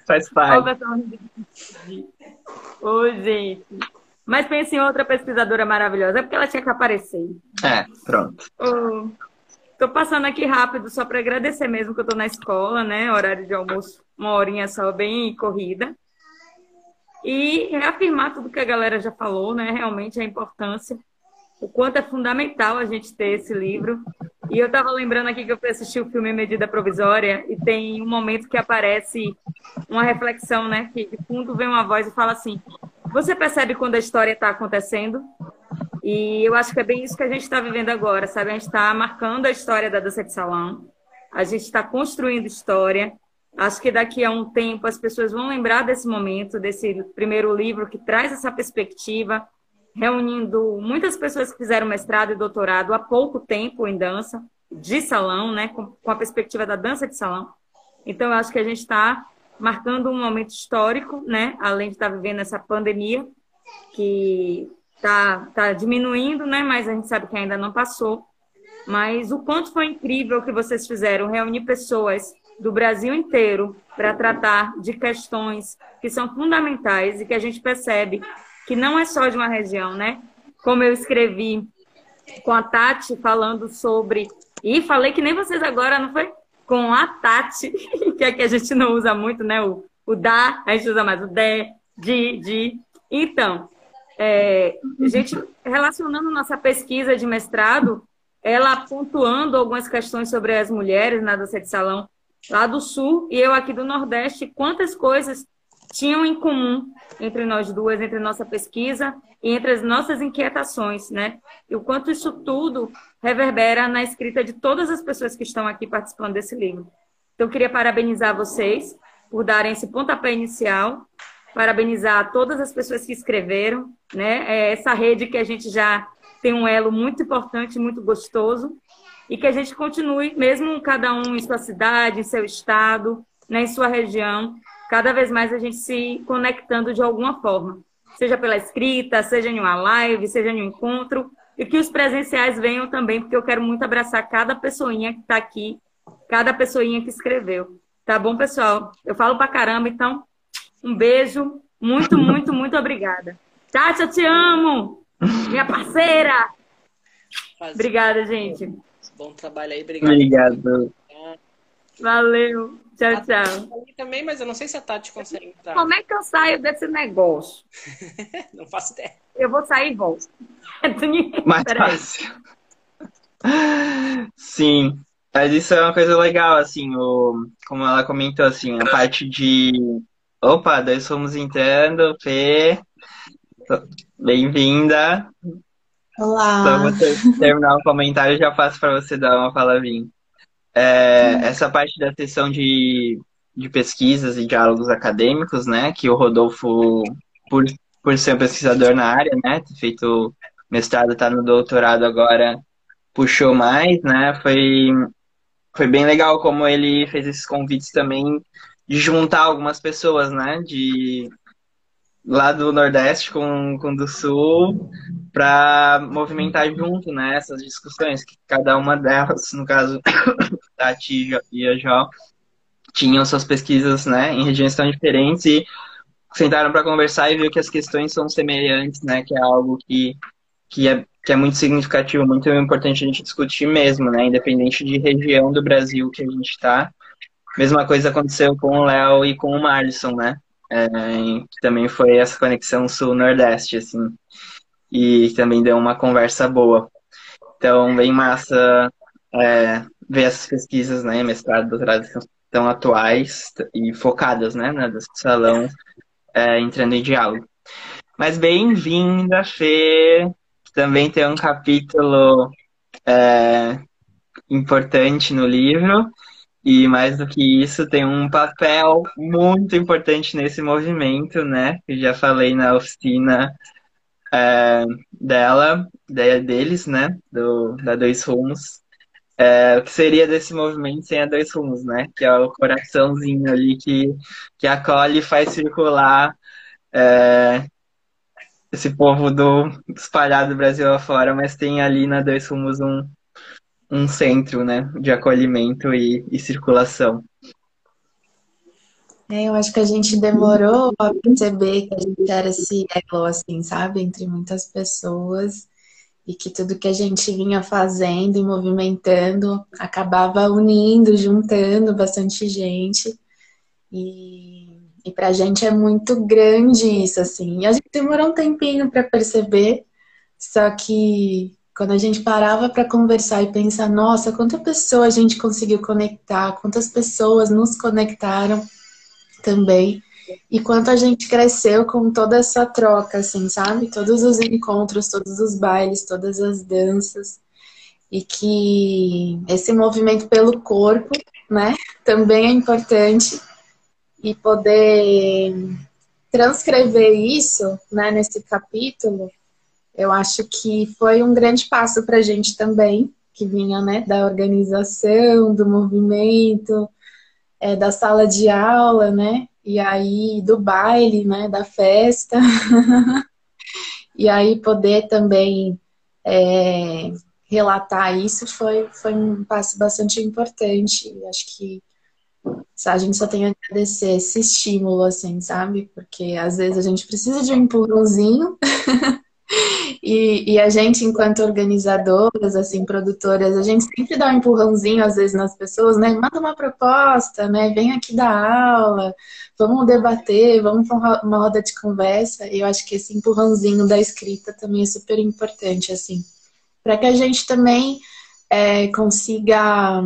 Faz parte. pessoal. Ô, gente. Mas pense em outra pesquisadora maravilhosa. É porque ela tinha que aparecer. É, pronto. Ô, tô passando aqui rápido só para agradecer mesmo que eu tô na escola, né? Horário de almoço, uma horinha só, bem corrida. E reafirmar tudo que a galera já falou, né? Realmente a importância, o quanto é fundamental a gente ter esse livro. E eu tava lembrando aqui que eu fui assistir o filme Medida Provisória e tem um momento que aparece uma reflexão, né? Que de fundo vem uma voz e fala assim: Você percebe quando a história está acontecendo? E eu acho que é bem isso que a gente está vivendo agora, sabe? A gente está marcando a história da dança de salão, a gente está construindo história. Acho que daqui a um tempo as pessoas vão lembrar desse momento, desse primeiro livro que traz essa perspectiva, reunindo muitas pessoas que fizeram mestrado e doutorado há pouco tempo em dança de salão, né? Com, com a perspectiva da dança de salão. Então, eu acho que a gente está marcando um momento histórico, né? Além de estar vivendo essa pandemia, que tá, tá diminuindo, né? Mas a gente sabe que ainda não passou. Mas o quanto foi incrível que vocês fizeram reunir pessoas do Brasil inteiro para tratar de questões que são fundamentais e que a gente percebe que não é só de uma região, né? Como eu escrevi com a Tati falando sobre e falei que nem vocês agora, não foi? Com a Tati, que aqui a gente não usa muito, né? O, o da, a gente usa mais o de, de, de. Então, é, a gente relacionando nossa pesquisa de mestrado, ela pontuando algumas questões sobre as mulheres na dança de salão lá do sul e eu aqui do nordeste, quantas coisas tinham em comum entre nós duas, entre nossa pesquisa e entre as nossas inquietações, né? E o quanto isso tudo reverbera na escrita de todas as pessoas que estão aqui participando desse livro. Então, eu queria parabenizar vocês por darem esse pontapé inicial, parabenizar todas as pessoas que escreveram, né? É essa rede que a gente já tem um elo muito importante, muito gostoso, e que a gente continue, mesmo cada um em sua cidade, em seu estado, né, em sua região, cada vez mais a gente se conectando de alguma forma, seja pela escrita, seja em uma live, seja em um encontro, e que os presenciais venham também, porque eu quero muito abraçar cada pessoinha que está aqui, cada pessoinha que escreveu. Tá bom, pessoal? Eu falo pra caramba, então um beijo, muito, muito, muito obrigada. Tati, eu te amo! Minha parceira! Faz- Obrigada, gente. Bom trabalho aí, obrigado. Obrigado. Valeu. Tchau, tchau. também, mas eu não sei se a Tati consegue entrar. Como é que eu saio desse negócio? Não faço ideia. Eu vou sair e volto. Mais fácil. Sim, mas isso é uma coisa legal, assim, o, como ela comentou, assim, a parte de, opa, nós fomos entrando, Fê, Bem-vinda. Olá. Só você terminar o comentário, já passo para você dar uma palavrinha. É, essa parte da sessão de, de pesquisas e diálogos acadêmicos, né, que o Rodolfo, por, por ser um pesquisador na área, né, feito mestrado, está no doutorado agora, puxou mais, né, foi, foi bem legal como ele fez esses convites também de juntar algumas pessoas, né, de lá do Nordeste com, com do Sul, para movimentar junto, né, essas discussões, que cada uma delas, no caso, Tati e a Jó, tinham suas pesquisas, né, em regiões tão diferentes e sentaram para conversar e viu que as questões são semelhantes, né, que é algo que, que, é, que é muito significativo, muito importante a gente discutir mesmo, né, independente de região do Brasil que a gente está. Mesma coisa aconteceu com o Léo e com o Marlison, né, é, que também foi essa conexão sul-nordeste, assim, e também deu uma conversa boa. Então, bem massa é, ver essas pesquisas, né, mestrado, doutorado, tão atuais e focadas, né, do salão, é, entrando em diálogo. Mas bem-vinda, Fê, que também tem um capítulo é, importante no livro, e mais do que isso, tem um papel muito importante nesse movimento, né? Que já falei na oficina é, dela, deles, né? Do, da Dois Rumos. É, o que seria desse movimento sem a Dois Rumos, né? Que é o coraçãozinho ali que, que acolhe e faz circular é, esse povo do espalhado do Brasil afora, mas tem ali na Dois Rumos um, um centro, né, de acolhimento e, e circulação. É, eu acho que a gente demorou a perceber que a gente era esse elo, assim, sabe, entre muitas pessoas e que tudo que a gente vinha fazendo e movimentando acabava unindo, juntando bastante gente. E, e para a gente é muito grande isso, assim. E a gente demorou um tempinho para perceber, só que quando a gente parava para conversar e pensar, nossa, quanta pessoa a gente conseguiu conectar, quantas pessoas nos conectaram também, e quanto a gente cresceu com toda essa troca, assim, sabe? Todos os encontros, todos os bailes, todas as danças, e que esse movimento pelo corpo, né, também é importante, e poder transcrever isso, né, nesse capítulo eu acho que foi um grande passo para a gente também, que vinha né, da organização, do movimento, é, da sala de aula, né? E aí do baile, né? Da festa. e aí poder também é, relatar isso foi, foi um passo bastante importante. Acho que a gente só tem a agradecer esse estímulo, assim, sabe? Porque às vezes a gente precisa de um empurrãozinho E, e, a gente, enquanto organizadoras, assim, produtoras, a gente sempre dá um empurrãozinho, às vezes, nas pessoas, né? Manda uma proposta, né? Vem aqui dar aula, vamos debater, vamos para uma roda de conversa. E eu acho que esse empurrãozinho da escrita também é super importante, assim, para que a gente também é, consiga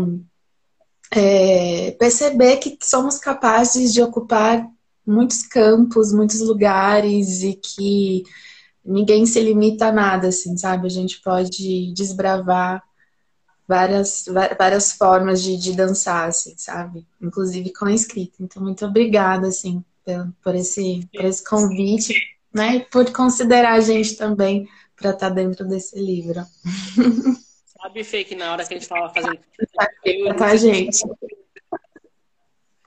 é, perceber que somos capazes de ocupar muitos campos, muitos lugares e que ninguém se limita a nada, assim, sabe? A gente pode desbravar várias, várias formas de, de dançar, assim, sabe? Inclusive com a escrita. Então, muito obrigada, assim, por, por, esse, por esse convite, né? E por considerar a gente também para estar tá dentro desse livro. Sabe, Fê, que na hora que a gente estava fazendo. Tá, gente.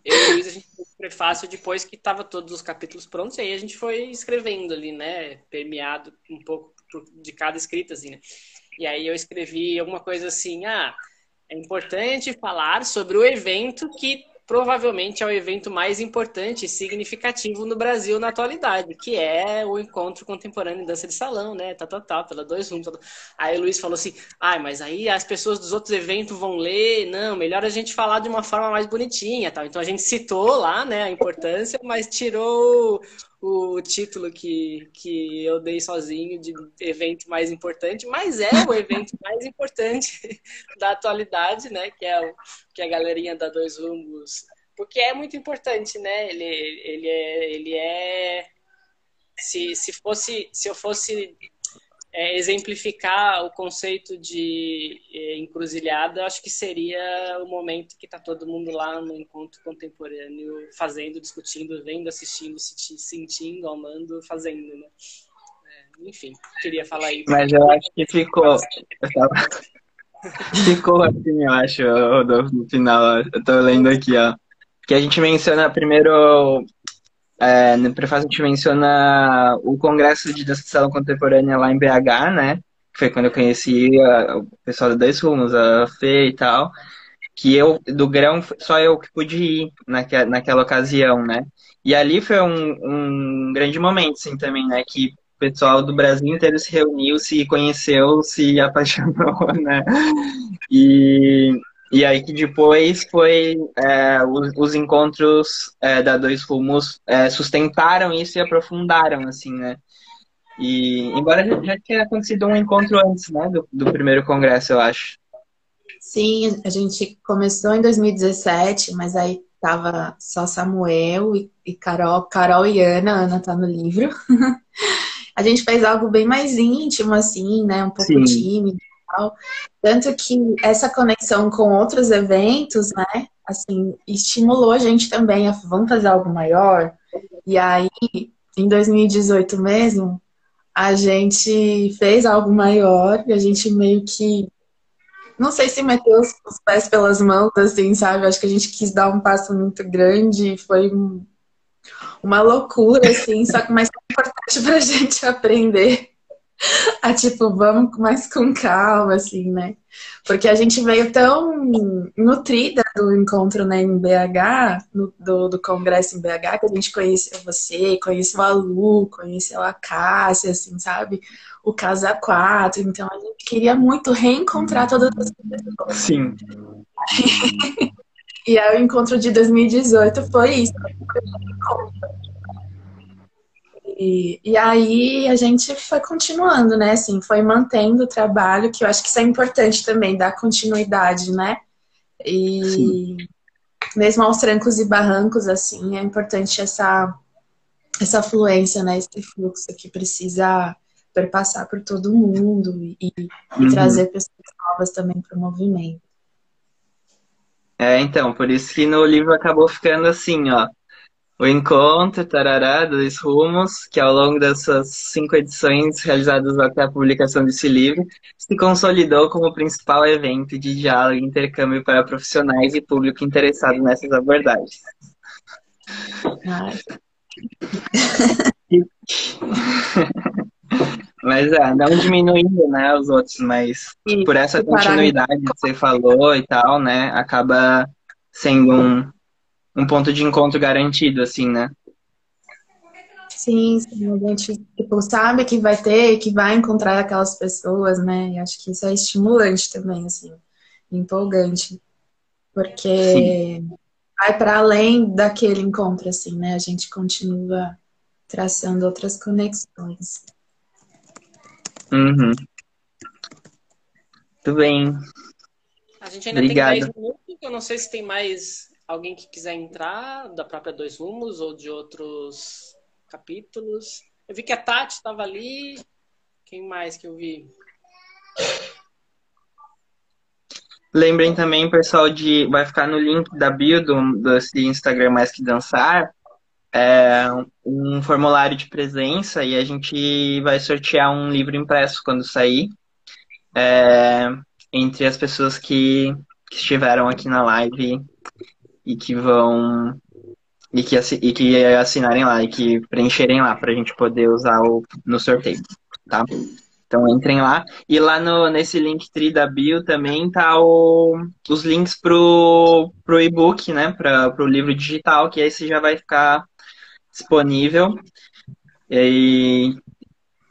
Eu e Luiz, a gente prefácio depois que tava todos os capítulos prontos, e aí a gente foi escrevendo ali, né? Permeado um pouco de cada escrita, assim, né? E aí eu escrevi alguma coisa assim, ah, é importante falar sobre o evento que provavelmente é o evento mais importante e significativo no Brasil na atualidade, que é o encontro contemporâneo em dança de salão, né? Tá, tá, tá, pela dois rumos. Tá, tá. Aí o Luiz falou assim: ah, mas aí as pessoas dos outros eventos vão ler, não, melhor a gente falar de uma forma mais bonitinha, tal. Então a gente citou lá, né, a importância, mas tirou o título que, que eu dei sozinho de evento mais importante, mas é o evento mais importante da atualidade, né? Que é, o, que é a galerinha da Dois Rumos. Porque é muito importante, né? Ele, ele, é, ele é se, se fosse, se eu fosse é, exemplificar o conceito de é, encruzilhada, acho que seria o momento que está todo mundo lá no encontro contemporâneo, fazendo, discutindo, vendo, assistindo, sentindo, amando, fazendo, né? É, enfim, queria falar isso. Mas eu acho que ficou. Ficou assim, eu acho, Rodolfo, no final. Eu tô lendo aqui, ó. Que a gente menciona primeiro é, no prefácio a gente menciona o Congresso de Dança Contemporânea lá em BH, né? Foi quando eu conheci a, o pessoal da Dois Rumos, a Fê e tal. Que eu, do grão, só eu que pude ir naque, naquela ocasião, né? E ali foi um, um grande momento, assim, também, né? Que o pessoal do Brasil inteiro se reuniu, se conheceu, se apaixonou, né? E, e aí que depois foi é, os, os, encontros é, da Dois Rumos é, sustentaram isso e aprofundaram, assim, né? E embora já, já tenha acontecido um encontro antes, né, do, do primeiro congresso, eu acho. Sim, a gente começou em 2017, mas aí tava só Samuel e, e Carol, Carol e Ana, Ana tá no livro. a gente fez algo bem mais íntimo, assim, né? Um pouco Sim. tímido tal. Tanto que essa conexão com outros eventos, né, assim, estimulou a gente também a vamos fazer algo maior. E aí, em 2018 mesmo, a gente fez algo maior e a gente meio que não sei se meteu os pés pelas mãos, assim, sabe? Acho que a gente quis dar um passo muito grande, foi um, uma loucura, assim, só que mais importante pra gente aprender a tipo, vamos mais com calma, assim, né? Porque a gente veio tão nutrida do encontro né, em BH, no, do, do congresso em BH, que a gente conheceu você, conheceu a Lu, conheceu a Cássia, assim, sabe? O Casa 4. Então a gente queria muito reencontrar todas as pessoas. Sim. e aí o encontro de 2018 foi isso. E, e aí a gente foi continuando, né? Assim, foi mantendo o trabalho, que eu acho que isso é importante também, dar continuidade, né? E Sim. mesmo aos trancos e barrancos, assim, é importante essa, essa fluência, né? Esse fluxo que precisa perpassar por todo mundo e, uhum. e trazer pessoas novas também para o movimento. É, então, por isso que no livro acabou ficando assim, ó o encontro, tarará, dois rumos, que ao longo dessas cinco edições realizadas até a publicação desse livro, se consolidou como o principal evento de diálogo e intercâmbio para profissionais e público interessado nessas abordagens. mas é, não diminuindo, né, os outros, mas por essa continuidade que você falou e tal, né, acaba sendo um um ponto de encontro garantido, assim, né? Sim, sim, a gente tipo, sabe que vai ter, que vai encontrar aquelas pessoas, né? E acho que isso é estimulante também, assim, empolgante. Porque sim. vai para além daquele encontro, assim, né? A gente continua traçando outras conexões. Uhum. Muito bem. A gente ainda Obrigado. tem 10 minutos, eu não sei se tem mais alguém que quiser entrar da própria Dois Rumos ou de outros capítulos. Eu vi que a Tati estava ali. Quem mais que eu vi? Lembrem também, pessoal, de vai ficar no link da bio do, desse Instagram Mais Que Dançar é, um formulário de presença e a gente vai sortear um livro impresso quando sair é, entre as pessoas que, que estiveram aqui na live e que vão e que, e que assinarem lá e que preencherem lá para a gente poder usar o, no sorteio, tá? Então entrem lá. E lá no, nesse link tri da bio também tá o, os links pro, pro e-book, né? Para o livro digital, que esse já vai ficar disponível. E,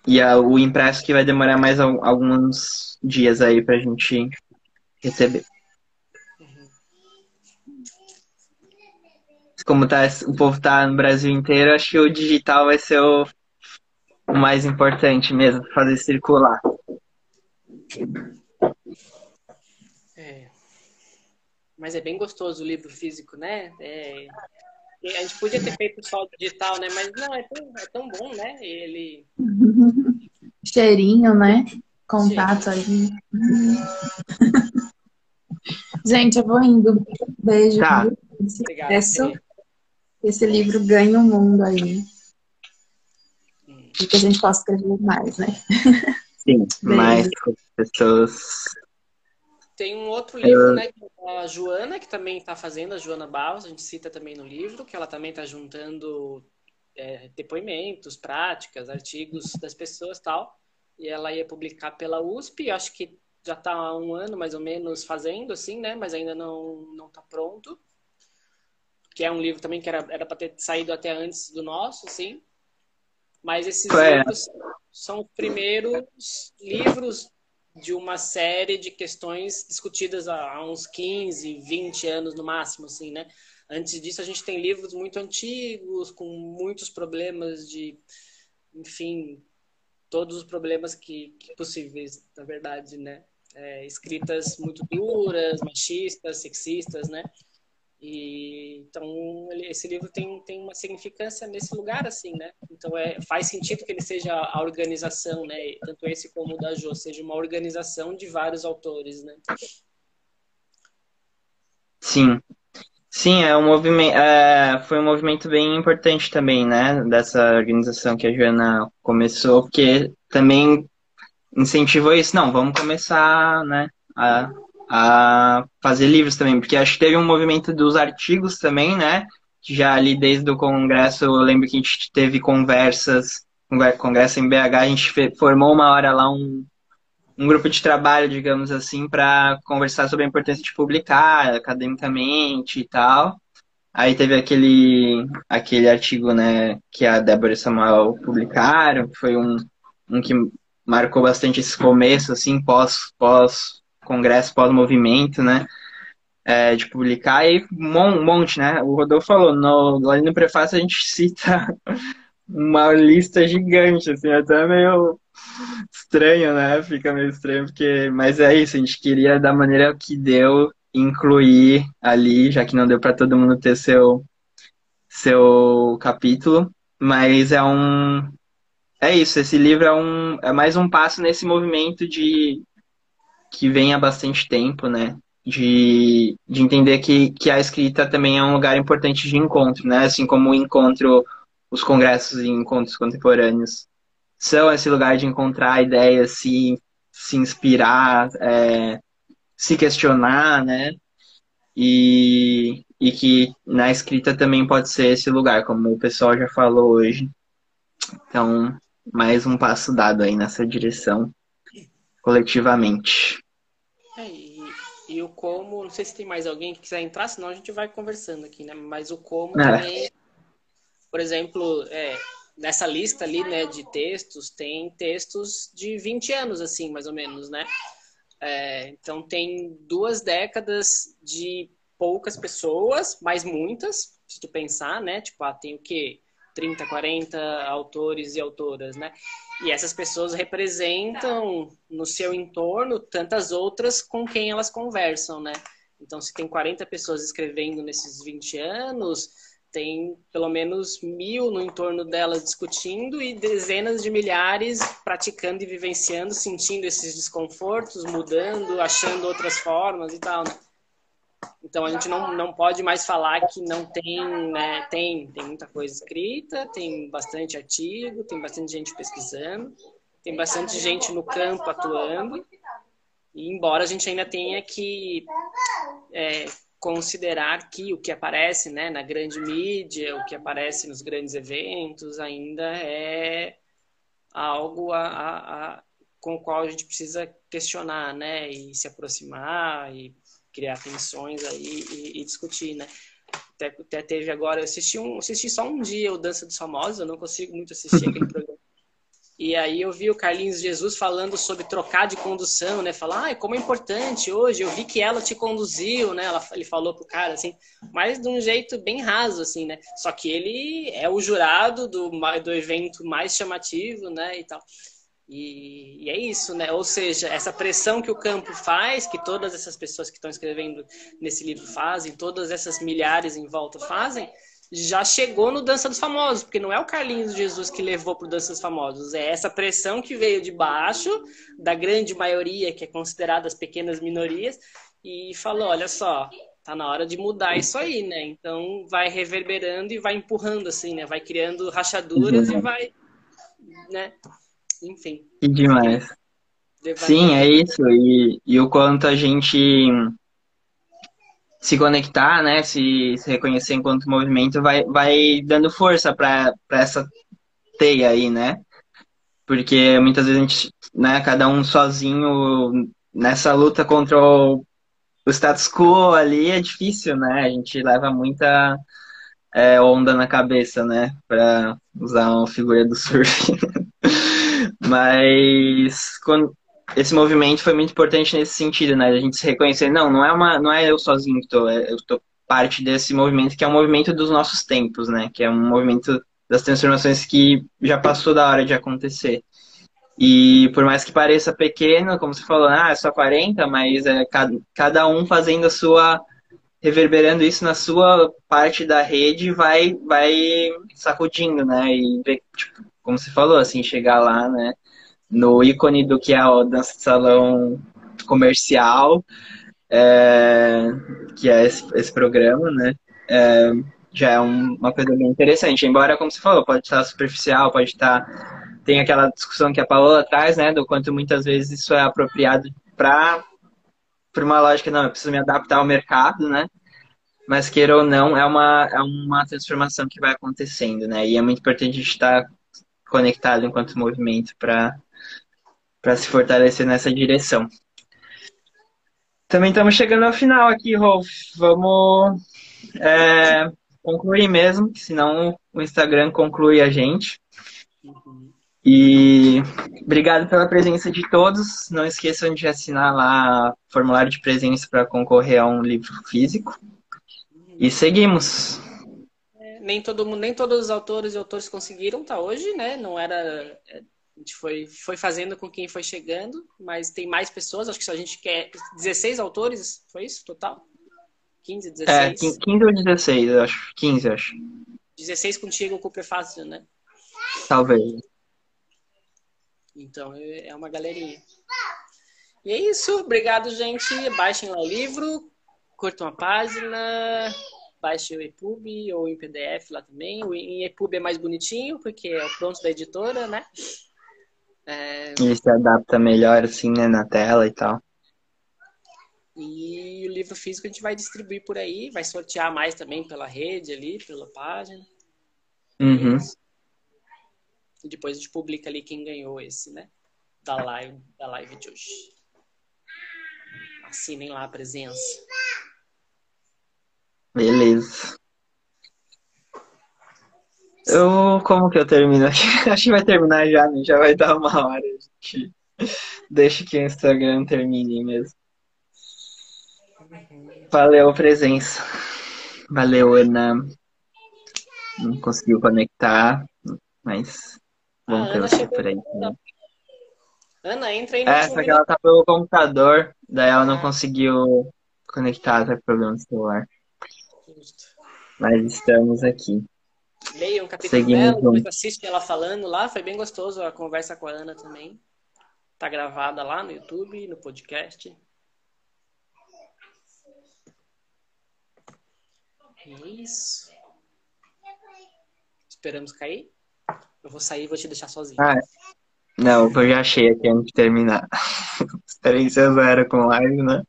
e a, o impresso que vai demorar mais alguns dias aí para a gente receber. Como tá, o povo tá no Brasil inteiro, acho que o digital vai ser o, o mais importante mesmo, fazer circular. É. Mas é bem gostoso o livro físico, né? É... A gente podia ter feito só o digital, né? Mas não, é tão, é tão bom, né? Ele. Cheirinho, né? Contato ali. Gente, eu vou indo. Beijo. Tá. Obrigado. Esse livro ganha o mundo aí. E que a gente possa escrever mais, né? Sim, mais pessoas. Tem um outro livro, né, que é a Joana, que também está fazendo, a Joana Barros, a gente cita também no livro, que ela também está juntando é, depoimentos, práticas, artigos das pessoas e tal. E ela ia publicar pela USP, acho que já está há um ano mais ou menos fazendo, assim, né, mas ainda não não está pronto. Que é um livro também que era era para ter saído até antes do nosso, assim. Mas esses É. livros são os primeiros livros de uma série de questões discutidas há há uns 15, 20 anos no máximo, assim, né? Antes disso, a gente tem livros muito antigos, com muitos problemas de, enfim, todos os problemas que, que possíveis, na verdade, né? É, escritas muito duras, machistas, sexistas, né? E então ele- esse livro tem, tem uma significância nesse lugar assim, né? Então é, faz sentido que ele seja a organização, né? Tanto esse como o da Jo, seja uma organização de vários autores, né? Sim. Sim, é um movimento, é, foi um movimento bem importante também, né, dessa organização que a Joana começou, porque também incentivou isso. Não, vamos começar, né, a, a fazer livros também, porque acho que teve um movimento dos artigos também, né, já ali desde o congresso, eu lembro que a gente teve conversas, conver- congresso em BH, a gente formou uma hora lá um, um grupo de trabalho, digamos assim, para conversar sobre a importância de publicar academicamente e tal. Aí teve aquele, aquele artigo, né, que a Débora e Samuel publicaram, que foi um, um que marcou bastante esse começo, assim, pós, pós congresso, pós movimento, né, é, de publicar, e um mon- monte, né, o Rodolfo falou, no, ali no prefácio a gente cita uma lista gigante, assim, até meio estranho, né? Fica meio estranho, porque. Mas é isso, a gente queria, da maneira que deu, incluir ali, já que não deu para todo mundo ter seu, seu capítulo. Mas é um. É isso, esse livro é um. É mais um passo nesse movimento de. Que vem há bastante tempo, né? De, de entender que, que a escrita também é um lugar importante de encontro, né? Assim como o encontro, os congressos e encontros contemporâneos são esse lugar de encontrar ideias, se, se inspirar, é, se questionar, né? E, e que na escrita também pode ser esse lugar, como o pessoal já falou hoje. Então, mais um passo dado aí nessa direção, coletivamente. É, e, e o como, não sei se tem mais alguém que quiser entrar, senão a gente vai conversando aqui, né? Mas o como É. também, por exemplo, é, nessa lista ali, né, de textos, tem textos de 20 anos, assim, mais ou menos, né? É, então tem duas décadas de poucas pessoas, mas muitas, se tu pensar, né? Tipo, ah, tem o quê? 30, 40 autores e autoras, né? E essas pessoas representam no seu entorno tantas outras com quem elas conversam, né? Então, se tem 40 pessoas escrevendo nesses 20 anos, tem pelo menos mil no entorno delas discutindo e dezenas de milhares praticando e vivenciando, sentindo esses desconfortos, mudando, achando outras formas e tal, né? Então a gente não, não pode mais falar que não tem, né? Tem, tem muita coisa escrita, tem bastante artigo, tem bastante gente pesquisando, tem bastante gente no campo atuando. E embora a gente ainda tenha que é, considerar que o que aparece né, na grande mídia, o que aparece nos grandes eventos, ainda é algo a, a, a, com o qual a gente precisa questionar, né, e se aproximar e criar tensões aí e, e discutir, né. Até, até, teve agora, eu assisti, um, assisti só um dia o Dança dos Famosos, eu não consigo muito assistir aquele programa. E aí eu vi o Carlinhos Jesus falando sobre trocar de condução, né? Falar, ah, como é importante hoje, eu vi que ela te conduziu, né? Ela, ele falou pro cara, assim, mas de um jeito bem raso, assim, né? Só que ele é o jurado do, do evento mais chamativo, né? E tal. E, e, é isso, né? Ou seja, essa pressão que o campo faz, que todas essas pessoas que estão escrevendo nesse livro fazem, todas essas milhares em volta fazem, já chegou no Dança dos Famosos, porque não é o Carlinhos Jesus que levou para o Dança dos Famosos, é essa pressão que veio de baixo, da grande maioria, que é considerada as pequenas minorias, e falou: olha só, tá na hora de mudar isso aí, né? Então vai reverberando e vai empurrando, assim, né? Vai criando rachaduras uhum. e vai, né? Enfim. Que demais. Sim, é isso. E, e o quanto a gente se conectar, né, se, se reconhecer enquanto movimento, vai, vai dando força para essa teia aí, né? Porque muitas vezes a gente, né, cada um sozinho nessa luta contra o, o status quo ali é difícil, né? A gente leva muita é, onda na cabeça, né? Para usar uma figura do surf. Mas quando, esse movimento foi muito importante nesse sentido, né? A gente se reconhecer, não, não é uma, não é eu sozinho que tô, é, eu tô parte desse movimento que é um movimento dos nossos tempos, né? Que é um movimento das transformações que já passou da hora de acontecer. E por mais que pareça pequeno, como você falou, ah, é só 40, mas é cada, cada um fazendo a sua reverberando isso na sua parte da rede vai vai sacudindo, né? E tipo, como você falou, assim, chegar lá, né? no ícone do que é o dança de salão comercial, é, que é esse, esse programa, né? É, já é um, uma coisa bem interessante. Embora, como você falou, pode estar superficial, pode estar. Tem aquela discussão que a Paola traz, né? Do quanto muitas vezes isso é apropriado para por uma lógica, não, eu preciso me adaptar ao mercado, né? Mas queira ou não, é uma, é uma transformação que vai acontecendo, né? E é muito importante a gente estar conectado enquanto movimento para se fortalecer nessa direção. Também estamos chegando ao final aqui, Rolf. Vamos é, concluir mesmo, senão o Instagram conclui a gente. E obrigado pela presença de todos. Não esqueçam de assinar lá o formulário de presença para concorrer a um livro físico. E seguimos. Nem todo mundo, nem todos os autores e autores conseguiram, tá hoje, né? Não era é, a gente foi, foi fazendo com quem foi chegando, mas tem mais pessoas, acho que a gente quer 16 autores, foi isso total? 15, 16? É, 15 ou 16, eu acho. 15, acho. 16 contigo com o prefácio, né? Talvez. Então, é, é uma galerinha. E é isso. Obrigado, gente. Baixem lá o livro, curtam a página, baixem o EPUB ou em PDF lá também. O em EPUB é mais bonitinho, porque é o pronto da editora, né? É... Ele se adapta melhor, assim, né, na tela e tal. E o livro físico a gente vai distribuir por aí, vai sortear mais também pela rede ali, pela página. Uhum. E depois a gente publica ali quem ganhou esse, né? Da live, da live de hoje. Assinem lá a presença. Beleza. Eu, como que eu termino aqui? Acho que vai terminar já, né? Já vai dar uma hora. Gente. Deixa que o Instagram termine mesmo. Valeu, presença. Valeu, Ana. Não conseguiu conectar, mas vamos ter você por aí. Né? Ana, entra aí no É, só que ela tá pelo computador, daí ela não ah. conseguiu conectar, tá problema no celular. Mas estamos aqui. Leiam o capítulo Seguimos dela, depois assistem ela falando lá. Foi bem gostoso a conversa com a Ana também. Tá gravada lá no YouTube, no podcast. É isso. Esperamos cair. Eu vou sair e vou te deixar sozinho. Ah, não, eu já achei aqui antes de terminar. Experiência zero com live, né?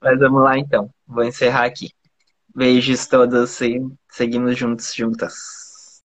Mas vamos lá então. Vou encerrar aqui. Beijos todos e seguimos juntos, juntas.